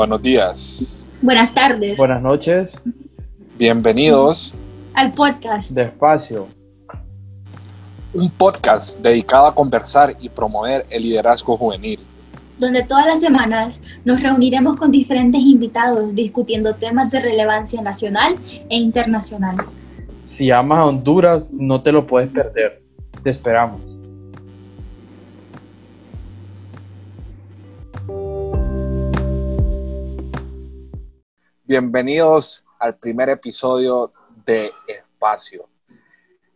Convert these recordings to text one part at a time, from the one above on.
Buenos días. Buenas tardes. Buenas noches. Bienvenidos al podcast Despacio. Un podcast dedicado a conversar y promover el liderazgo juvenil. Donde todas las semanas nos reuniremos con diferentes invitados discutiendo temas de relevancia nacional e internacional. Si amas a Honduras, no te lo puedes perder. Te esperamos. Bienvenidos al primer episodio de Espacio.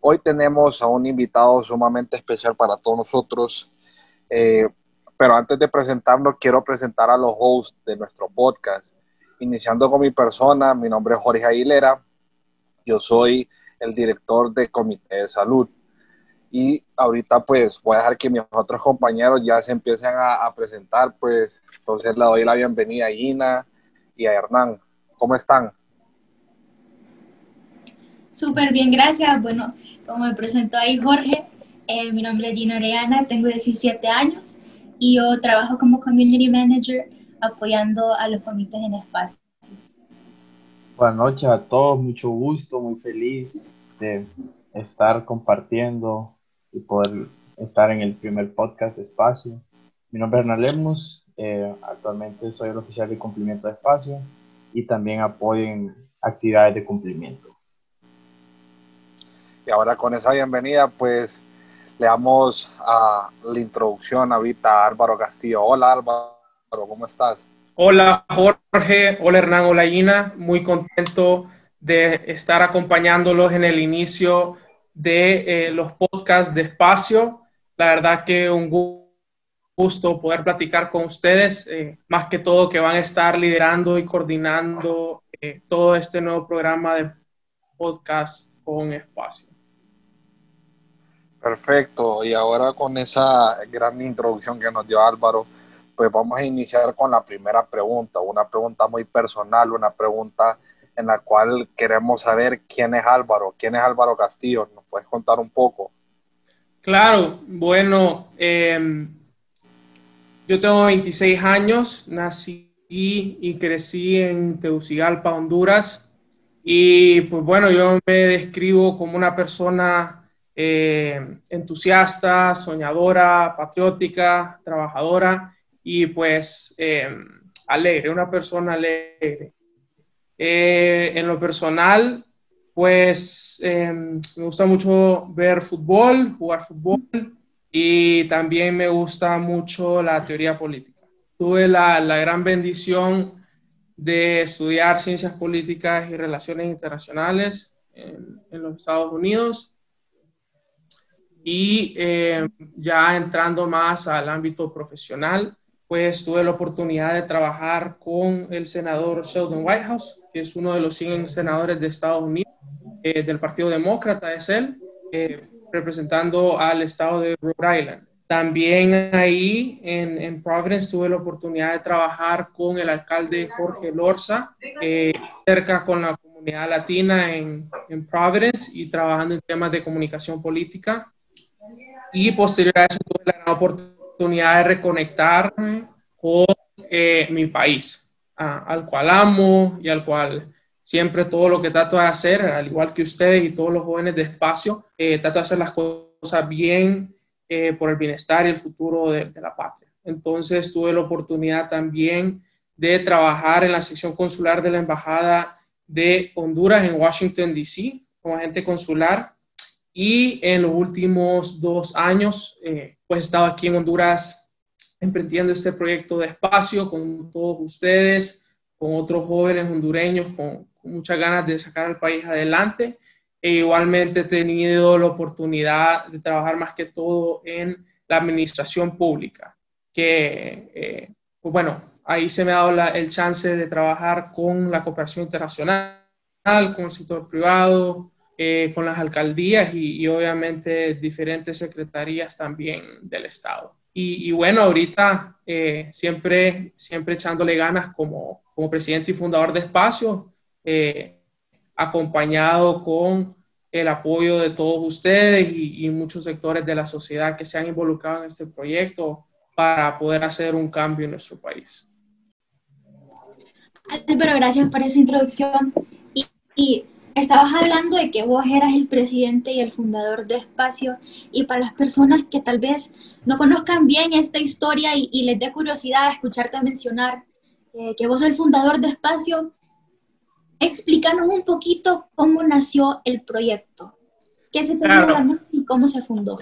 Hoy tenemos a un invitado sumamente especial para todos nosotros, eh, pero antes de presentarlo, quiero presentar a los hosts de nuestro podcast. Iniciando con mi persona, mi nombre es Jorge Aguilera, yo soy el director del Comité de Salud. Y ahorita pues voy a dejar que mis otros compañeros ya se empiecen a, a presentar, pues entonces le doy la bienvenida a Gina y a Hernán. ¿Cómo están? Súper bien, gracias. Bueno, como me presentó ahí Jorge, eh, mi nombre es Gina Oreana, tengo 17 años y yo trabajo como Community Manager apoyando a los comités en espacio. Buenas noches a todos, mucho gusto, muy feliz de estar compartiendo y poder estar en el primer podcast de Espacio. Mi nombre es Hernán Lemos, eh, actualmente soy el oficial de cumplimiento de Espacio y también apoyen actividades de cumplimiento. Y ahora con esa bienvenida, pues le damos a la introducción ahorita a Álvaro Castillo. Hola Álvaro, ¿cómo estás? Hola Jorge, hola Hernán, hola Gina, muy contento de estar acompañándolos en el inicio de eh, los podcasts de espacio. La verdad que un gusto poder platicar con ustedes, eh, más que todo que van a estar liderando y coordinando eh, todo este nuevo programa de podcast con espacio. Perfecto, y ahora con esa gran introducción que nos dio Álvaro, pues vamos a iniciar con la primera pregunta, una pregunta muy personal, una pregunta en la cual queremos saber quién es Álvaro, quién es Álvaro Castillo, ¿nos puedes contar un poco? Claro, bueno, eh, yo tengo 26 años, nací y crecí en Tegucigalpa, Honduras, y pues bueno, yo me describo como una persona eh, entusiasta, soñadora, patriótica, trabajadora y pues eh, alegre, una persona alegre. Eh, en lo personal, pues me gusta mucho ver fútbol, jugar fútbol y también me gusta mucho la teoría política. Tuve la, la gran bendición de estudiar ciencias políticas y relaciones internacionales en, en los Estados Unidos y eh, ya entrando más al ámbito profesional, pues tuve la oportunidad de trabajar con el senador Sheldon Whitehouse, que es uno de los 100 senadores de Estados Unidos, eh, del Partido Demócrata es él, eh, representando al estado de Rhode Island. También ahí en, en, Providence tuve la oportunidad de trabajar con el alcalde Jorge Lorza, cerca con la comunidad latina en, en Providence y trabajando en temas de comunicación política y posterior a eso tuve la oportunidad de reconectarme con eh, mi país, al cual amo y al cual siempre todo lo que trato de hacer, al igual que ustedes y todos los jóvenes de espacio, eh, trato de hacer las cosas bien eh, por el bienestar y el futuro de, la patria. Entonces tuve la oportunidad también de trabajar en la sección consular de la Embajada de Honduras en Washington, D.C., como agente consular y en los últimos dos años, eh, pues he estado aquí en Honduras emprendiendo este proyecto de espacio con todos ustedes, con otros jóvenes hondureños, con, muchas ganas de sacar al país adelante. E igualmente he tenido la oportunidad de trabajar más que todo en la administración pública, que, eh, pues bueno, ahí se me ha dado el chance de trabajar con la cooperación internacional, con el sector privado, eh, con las alcaldías y, obviamente diferentes secretarías también del Estado. Y, bueno, ahorita eh, siempre, siempre echándole ganas como, como presidente y fundador de Espacio, eh, acompañado con el apoyo de todos ustedes y, muchos sectores de la sociedad que se han involucrado en este proyecto para poder hacer un cambio en nuestro país. Álvaro, gracias por esa introducción. Y, estabas hablando de que vos eras el presidente y el fundador de Espacio. Y para las personas que tal vez no conozcan bien esta historia y, y les dé curiosidad escucharte mencionar eh, que vos sos el fundador de Espacio, explícanos un poquito cómo nació el proyecto. ¿Qué se claro. y cómo se fundó?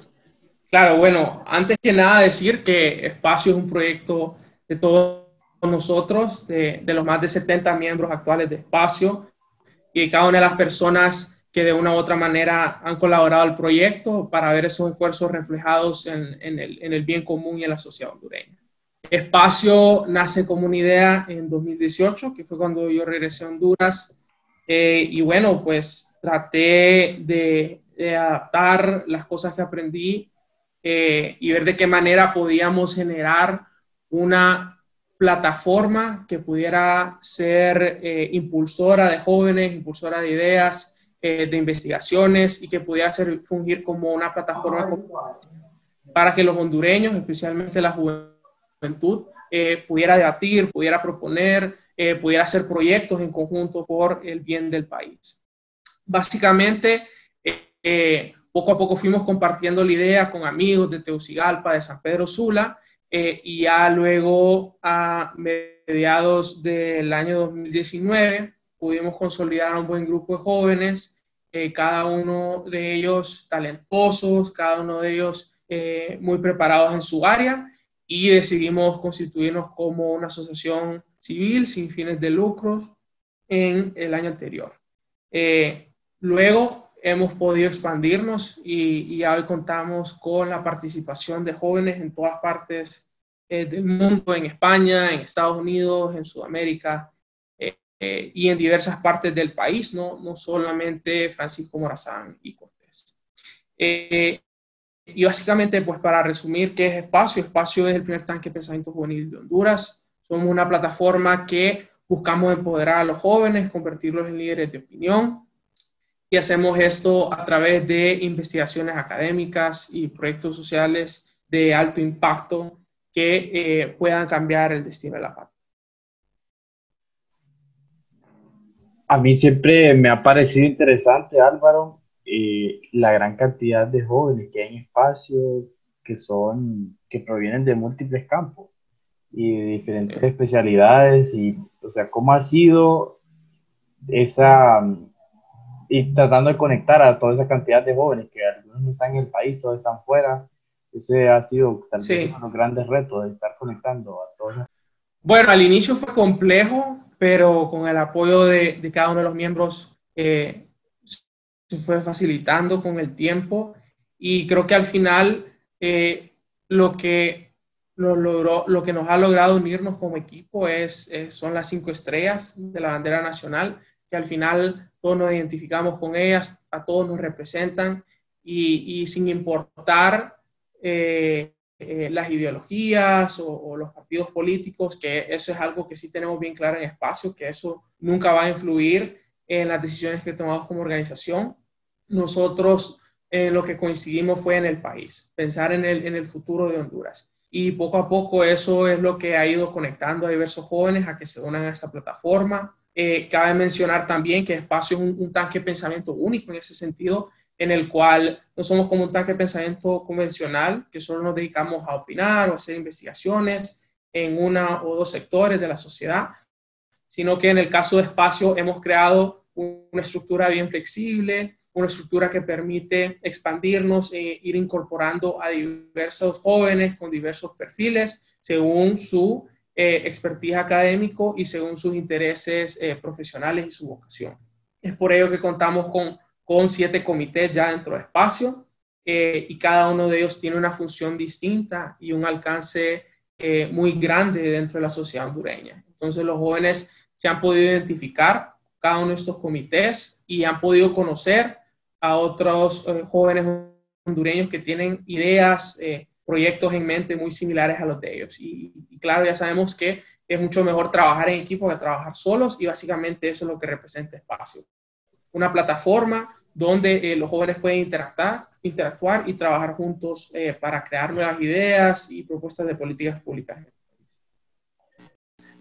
Claro, bueno, antes que nada decir que Espacio es un proyecto de todos nosotros, de, los más de 70 miembros actuales de Espacio y de cada una de las personas que de una u otra manera han colaborado al proyecto para ver esos esfuerzos reflejados en, el, bien común y en la sociedad hondureña. Espacio nace como una idea en 2018, que fue cuando yo regresé a Honduras. Eh, y bueno, pues traté de, adaptar las cosas que aprendí eh, y ver de qué manera podíamos generar una plataforma que pudiera ser eh, impulsora de jóvenes, impulsora de ideas, eh, de investigaciones y que pudiera ser, fungir como una plataforma para que los hondureños, especialmente la juventud, eh, pudiera debatir, pudiera proponer, pudiera hacer proyectos en conjunto por el bien del país. Básicamente, poco a poco fuimos compartiendo la idea con amigos de Teucigalpa, de San Pedro Sula, eh, y ya luego a mediados del año 2019 pudimos consolidar un buen grupo de jóvenes, eh, cada uno de ellos talentosos, cada uno de ellos eh, muy preparados en su área y decidimos constituirnos como una asociación civil sin fines de lucro en el año anterior. luego hemos podido expandirnos y, y, hoy contamos con la participación de jóvenes en todas partes eh, del mundo, en España, en Estados Unidos, en Sudamérica eh, eh, y en diversas partes del país, no, no solamente Francisco Morazán y Cortés. Y básicamente, pues para resumir, ¿qué es Espacio? Espacio es el primer tanque de pensamiento juvenil de Honduras. Somos una plataforma que buscamos empoderar a los jóvenes, convertirlos en líderes de opinión, y hacemos esto a través de investigaciones académicas y proyectos sociales de alto impacto que eh, puedan cambiar el destino de la patria. A mí siempre me ha parecido interesante, Álvaro, eh, la gran cantidad de jóvenes que hay en espacio que son, que provienen de múltiples campos y de diferentes especialidades y, o sea, cómo ha sido esa, y tratando de conectar a toda esa cantidad de jóvenes que algunos no están en el país, todos están fuera. Ese ha sido tal vez uno de los grandes retos de estar conectando a todos. Bueno, al inicio fue complejo, pero con el apoyo de, de cada uno de los miembros eh, se fue facilitando con el tiempo y creo que al final eh, lo que lo, logró, lo que nos ha logrado unirnos como equipo es, es, son las cinco estrellas de la bandera nacional, que al final todos nos identificamos con ellas, a todos nos representan y, y sin importar eh, eh, las ideologías o, los partidos políticos, que eso es algo que sí tenemos bien claro en espacio, que eso nunca va a influir en las decisiones que tomamos como organización. Nosotros eh, lo que coincidimos fue en el país, pensar en el, en el futuro de Honduras. Y poco a poco eso es lo que ha ido conectando a diversos jóvenes a que se unan a esta plataforma, eh, cabe mencionar también que Espacio es un, tanque de pensamiento único en ese sentido, en el cual no somos como un tanque de pensamiento convencional, que solo nos dedicamos a opinar o hacer investigaciones en una o dos sectores de la sociedad, sino que en el caso de Espacio hemos creado una estructura bien flexible, una estructura que permite expandirnos e ir incorporando a diversos jóvenes con diversos perfiles según su eh, expertise académico y según sus intereses eh, profesionales y su vocación. Es por ello que contamos con, con siete comités ya dentro de espacio eh, y cada uno de ellos tiene una función distinta y un alcance eh, muy grande dentro de la sociedad hondureña. Entonces los jóvenes se han podido identificar cada uno de estos comités y han podido conocer a otros jóvenes hondureños que tienen ideas, proyectos en mente muy similares a los de ellos. Y, claro, ya sabemos que es mucho mejor trabajar en equipo que trabajar solos y básicamente eso es lo que representa espacio. Una plataforma donde eh, los jóvenes pueden interactuar, interactuar y trabajar juntos eh, para crear nuevas ideas y propuestas de políticas públicas.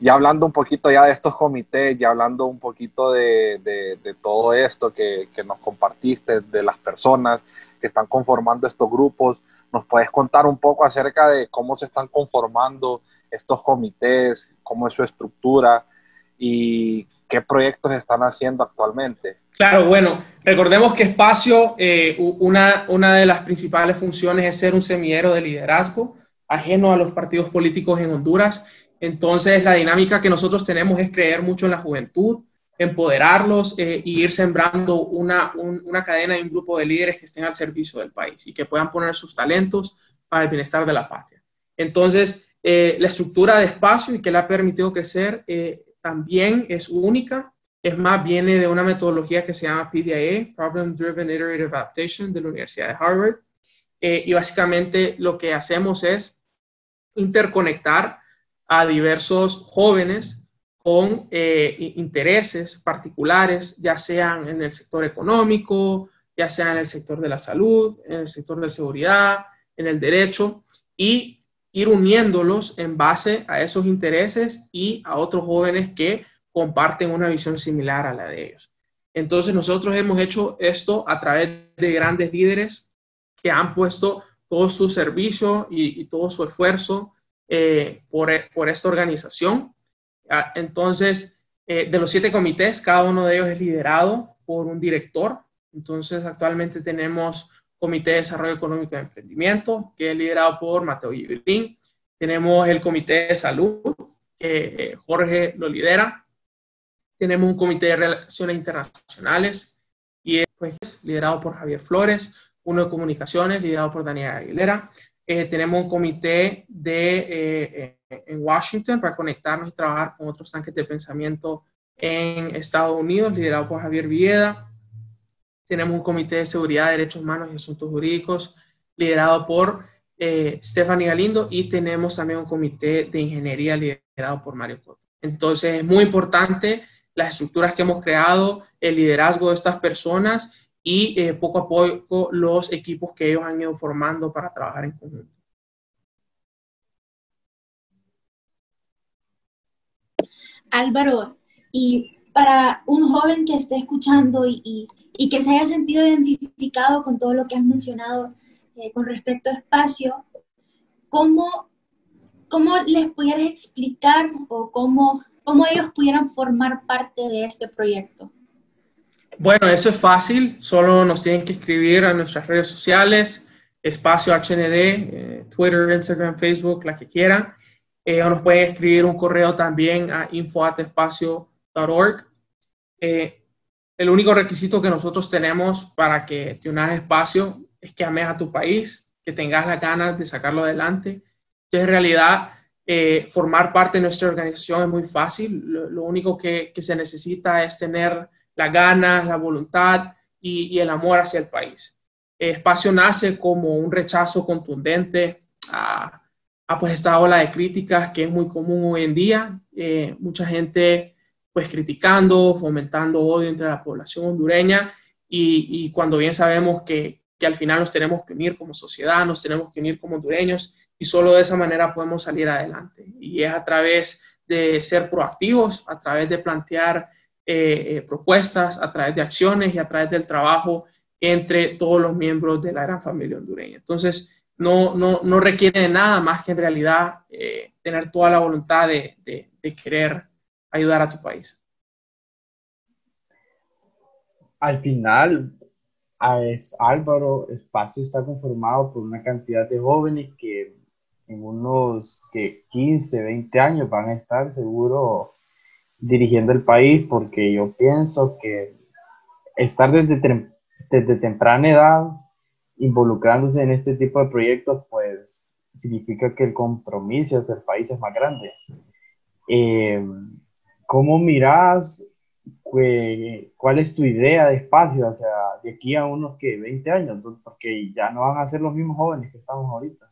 Ya hablando un poquito ya de estos comités, ya hablando un poquito de, de, todo esto que, que, nos compartiste, de las personas que están conformando estos grupos, ¿nos puedes contar un poco acerca de cómo se están conformando estos comités, cómo es su estructura y qué proyectos están haciendo actualmente? Claro, bueno, recordemos que Espacio, eh, una, una de las principales funciones es ser un semillero de liderazgo ajeno a los partidos políticos en Honduras entonces, la dinámica que nosotros tenemos es creer mucho en la juventud, empoderarlos eh, y ir sembrando una, una cadena y un grupo de líderes que estén al servicio del país y que puedan poner sus talentos para el bienestar de la patria. Entonces, eh, la estructura de espacio y que le ha permitido crecer eh, también es única. Es más, viene de una metodología que se llama PDIA, Problem Driven Iterative Adaptation, de la Universidad de Harvard. y básicamente lo que hacemos es interconectar a diversos jóvenes con eh, intereses particulares, ya sean en el sector económico, ya sea en el sector de la salud, en el sector de seguridad, en el derecho, y ir uniéndolos en base a esos intereses y a otros jóvenes que comparten una visión similar a la de ellos. Entonces nosotros hemos hecho esto a través de grandes líderes que han puesto todo su servicio y, y todo su esfuerzo eh, por, por, esta organización. Ah, entonces, eh, de los siete comités, cada uno de ellos es liderado por un director. Entonces, actualmente tenemos Comité de Desarrollo Económico y Emprendimiento, que es liderado por Mateo Gibralín. Tenemos el Comité de Salud, que eh, Jorge lo lidera. Tenemos un Comité de Relaciones Internacionales, y es pues, liderado por Javier Flores. Uno de Comunicaciones, liderado por Daniela Aguilera. Eh, tenemos un comité de, eh, eh, en Washington para conectarnos y trabajar con otros tanques de pensamiento en Estados Unidos, liderado por Javier Villeda. Tenemos un comité de seguridad, derechos humanos y asuntos jurídicos, liderado por Stephanie Galindo, y tenemos también un comité de ingeniería liderado por Mario Cotto. Entonces, es muy importante las estructuras que hemos creado, el liderazgo de estas personas y eh, poco a poco los equipos que ellos han ido formando para trabajar en conjunto. Álvaro, y para un joven que esté escuchando y, y, que se haya sentido identificado con todo lo que has mencionado eh, con respecto a espacio, ¿cómo, cómo les pudieras explicar o cómo, cómo ellos pudieran formar parte de este proyecto? Bueno, eso es fácil, solo nos tienen que escribir a nuestras redes sociales, espacio HND, eh, Twitter, Instagram, Facebook, la que quieran. Eh, o nos pueden escribir un correo también a info.espacio.org. Eh, el único requisito que nosotros tenemos para que te unas espacio es que ames a tu país, que tengas las ganas de sacarlo adelante. Entonces, en realidad, formar parte de nuestra organización es muy fácil. Lo, único que se necesita es tener las ganas, la voluntad y, el amor hacia el país. espacio nace como un rechazo contundente a, pues esta ola de críticas que es muy común hoy en día. Eh, mucha gente pues criticando, fomentando odio entre la población hondureña y, cuando bien sabemos que, que, al final nos tenemos que unir como sociedad, nos tenemos que unir como hondureños y solo de esa manera podemos salir adelante. Y es a través de ser proactivos, a través de plantear eh, eh, propuestas, a través de acciones y a través del trabajo entre todos los miembros de la gran familia hondureña. Entonces, no, no, no requiere de nada más que en realidad eh, tener toda la voluntad de, de, querer ayudar a tu país. Al final, Álvaro Espacio está conformado por una cantidad de jóvenes que en unos que 15, 20 años van a estar seguro dirigiendo el país porque yo pienso que estar desde, desde temprana edad involucrándose en este tipo de proyectos, pues significa que el compromiso hacia el país es más grande. Eh, ¿Cómo miras? ¿Cuál es tu idea de espacio? O sea, de aquí a unos que 20 años, porque ya no van a ser los mismos jóvenes que estamos ahorita.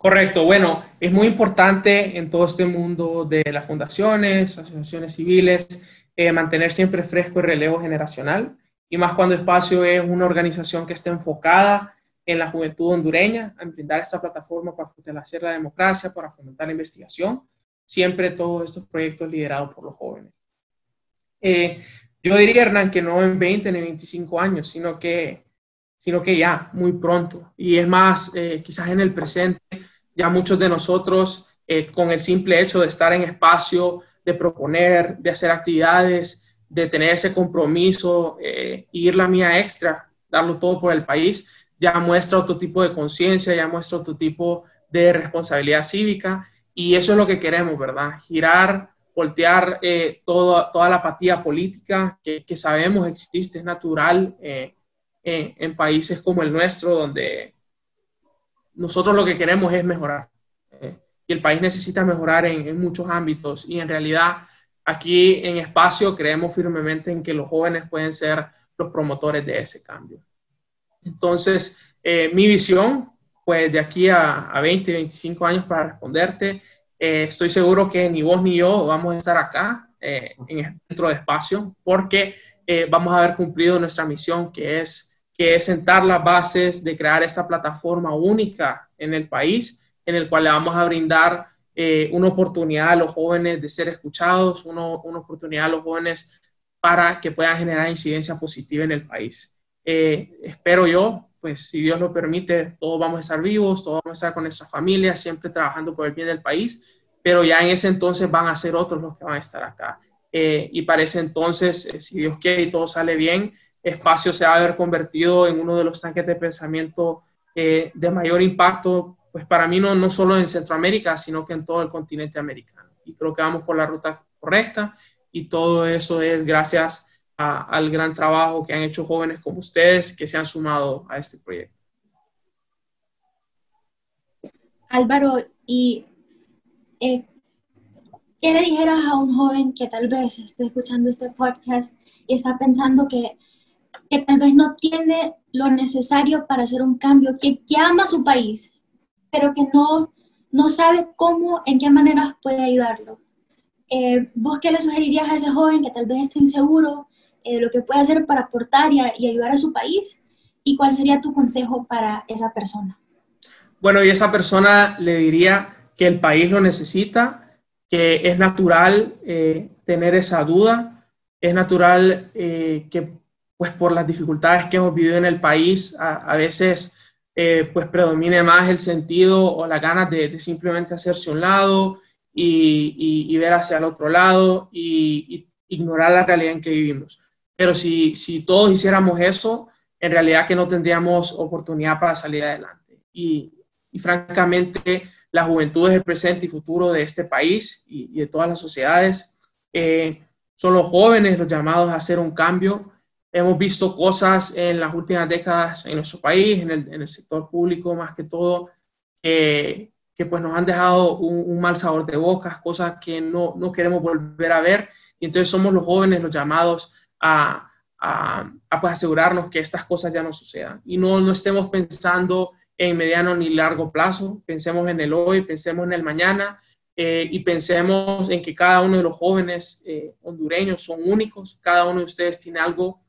Correcto. Bueno, es muy importante en todo este mundo de las fundaciones, asociaciones civiles, eh, mantener siempre fresco el relevo generacional y más cuando Espacio es una organización que está enfocada en la juventud hondureña, a brindar esta plataforma para fortalecer la democracia, para fomentar la investigación. siempre todos estos proyectos liderados por los jóvenes. Eh, yo diría, Hernán, que no en 20 ni 25 años, sino que, sino que ya, muy pronto. Y es más, eh, quizás en el presente, ya muchos de nosotros, eh, con el simple hecho de estar en espacio, de proponer, de hacer actividades, de tener ese compromiso, ir la mía extra, darlo todo por el país, ya muestra otro tipo de conciencia, ya muestra otro tipo de responsabilidad cívica y eso es lo que queremos, ¿verdad? Girar, voltear eh, toda la apatía política que, sabemos existe, es natural eh, eh, en países como el nuestro, donde nosotros lo que queremos es mejorar. y el país necesita mejorar en, en muchos ámbitos y en realidad aquí en Espacio creemos firmemente en que los jóvenes pueden ser los promotores de ese cambio. Entonces, mi visión pues de aquí a, a 20, 25 años para responderte. Eh, estoy seguro que ni vos ni yo vamos a estar acá eh, en el centro de espacio porque eh, vamos a haber cumplido nuestra misión que es, que es sentar las bases de crear esta plataforma única en el país en el cual le vamos a brindar una oportunidad a los jóvenes de ser escuchados, uno, una oportunidad a los jóvenes para que puedan generar incidencia positiva en el país. espero yo pues si Dios lo permite, todos vamos a estar vivos, todos vamos a estar con nuestra familia, siempre trabajando por el bien del país, pero ya en ese entonces van a ser otros los que van a estar acá. Eh, y para ese entonces, eh, si Dios quiere y todo sale bien, Espacio se va a haber convertido en uno de los tanques de pensamiento eh, de mayor impacto, pues para mí no, no solo en Centroamérica, sino que en todo el continente americano. Y creo que vamos por la ruta correcta y todo eso es gracias al gran trabajo que han hecho jóvenes como ustedes que se han sumado a este proyecto. Álvaro, ¿y eh, qué le dijeras a un joven que tal vez esté escuchando este podcast y está pensando que, que tal vez no tiene lo necesario para hacer un cambio, que, que ama su país, pero que no, no sabe cómo, en qué maneras puede ayudarlo? Eh, ¿Vos qué le sugerirías a ese joven que tal vez esté inseguro eh, lo que puede hacer para aportar y, ayudar a su país? ¿Y cuál sería tu consejo para esa persona? Bueno, y esa persona le diría que el país lo necesita, que es natural eh, tener esa duda, es natural eh, que pues por las dificultades que hemos vivido en el país, a, veces pues predomine más el sentido o las ganas de, simplemente hacerse un lado y, ver hacia el otro lado y ignorar la realidad en que vivimos. Pero si, si todos hiciéramos eso, en realidad que no tendríamos oportunidad para salir adelante. Y, y francamente, la juventud es el presente y futuro de este país y, de todas las sociedades. Eh, son los jóvenes los llamados a hacer un cambio. Hemos visto cosas en las últimas décadas en nuestro país, en el, en el sector público más que todo, eh, que pues nos han dejado un, un, mal sabor de boca, cosas que no, no queremos volver a ver. Y entonces somos los jóvenes los llamados a, a, pues, asegurarnos que estas cosas ya no sucedan y no, no estemos pensando en mediano ni largo plazo, pensemos en el hoy, pensemos en el mañana eh, y pensemos en que cada uno de los jóvenes eh, hondureños son únicos, cada uno de ustedes tiene algo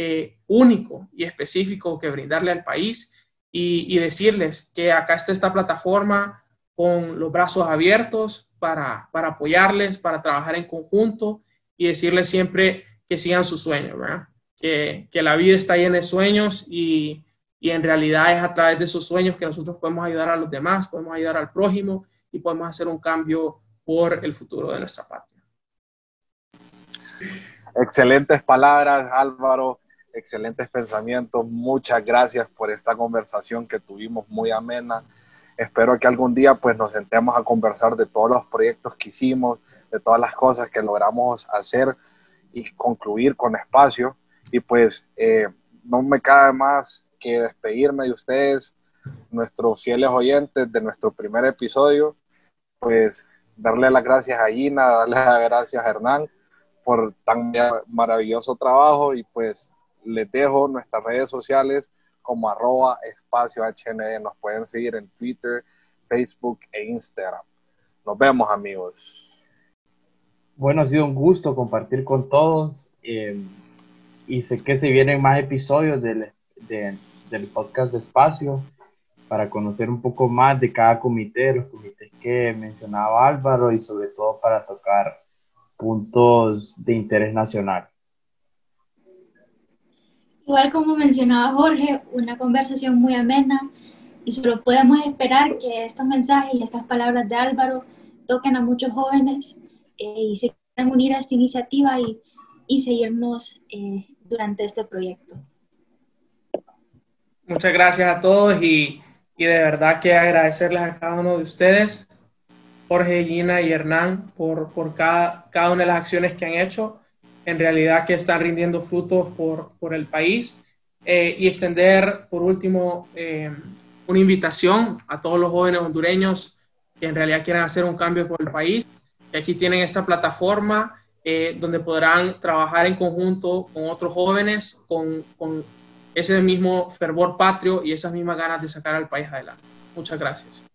eh, único y específico que brindarle al país y, y, decirles que acá está esta plataforma con los brazos abiertos para, para apoyarles, para trabajar en conjunto y decirles siempre que sigan sus sueños, ¿verdad? Que, que la vida está llena de sueños y, y, en realidad es a través de esos sueños que nosotros podemos ayudar a los demás, podemos ayudar al prójimo y podemos hacer un cambio por el futuro de nuestra patria. Excelentes palabras, Álvaro, excelentes pensamientos. Muchas gracias por esta conversación que tuvimos muy amena. Espero que algún día pues nos sentemos a conversar de todos los proyectos que hicimos, de todas las cosas que logramos hacer y concluir con espacio. Y pues eh, no me cabe más que despedirme de ustedes, nuestros fieles oyentes de nuestro primer episodio. Pues darle las gracias a Gina, darle las gracias a Hernán por tan maravilloso trabajo y pues les dejo nuestras redes sociales como arroba espacio HND. Nos pueden seguir en Twitter, Facebook e Instagram. Nos vemos amigos. Bueno, ha sido un gusto compartir con todos eh, y sé que se vienen más episodios del, del podcast de Espacio para conocer un poco más de cada comité, los comités que que mencionaba Álvaro y sobre todo para tocar puntos de interés nacional. Igual como mencionaba Jorge, una conversación muy amena y solo podemos esperar que estos mensajes y estas palabras de Álvaro toquen a muchos jóvenes eh, y se quieran unir a esta iniciativa y, y seguirnos eh, durante este proyecto. Muchas gracias a todos y, y, de verdad que agradecerles a cada uno de ustedes, Jorge, Gina y Hernán, por, por cada, cada una de las acciones que han hecho. En realidad que están rindiendo frutos por, por el país. Eh, y extender, por último, eh, una invitación a todos los jóvenes hondureños que en realidad quieran hacer un cambio por el país. Y aquí tienen esta plataforma eh, donde podrán trabajar en conjunto con otros jóvenes, con, con ese mismo fervor patrio y esas mismas ganas de sacar al país adelante. Muchas gracias.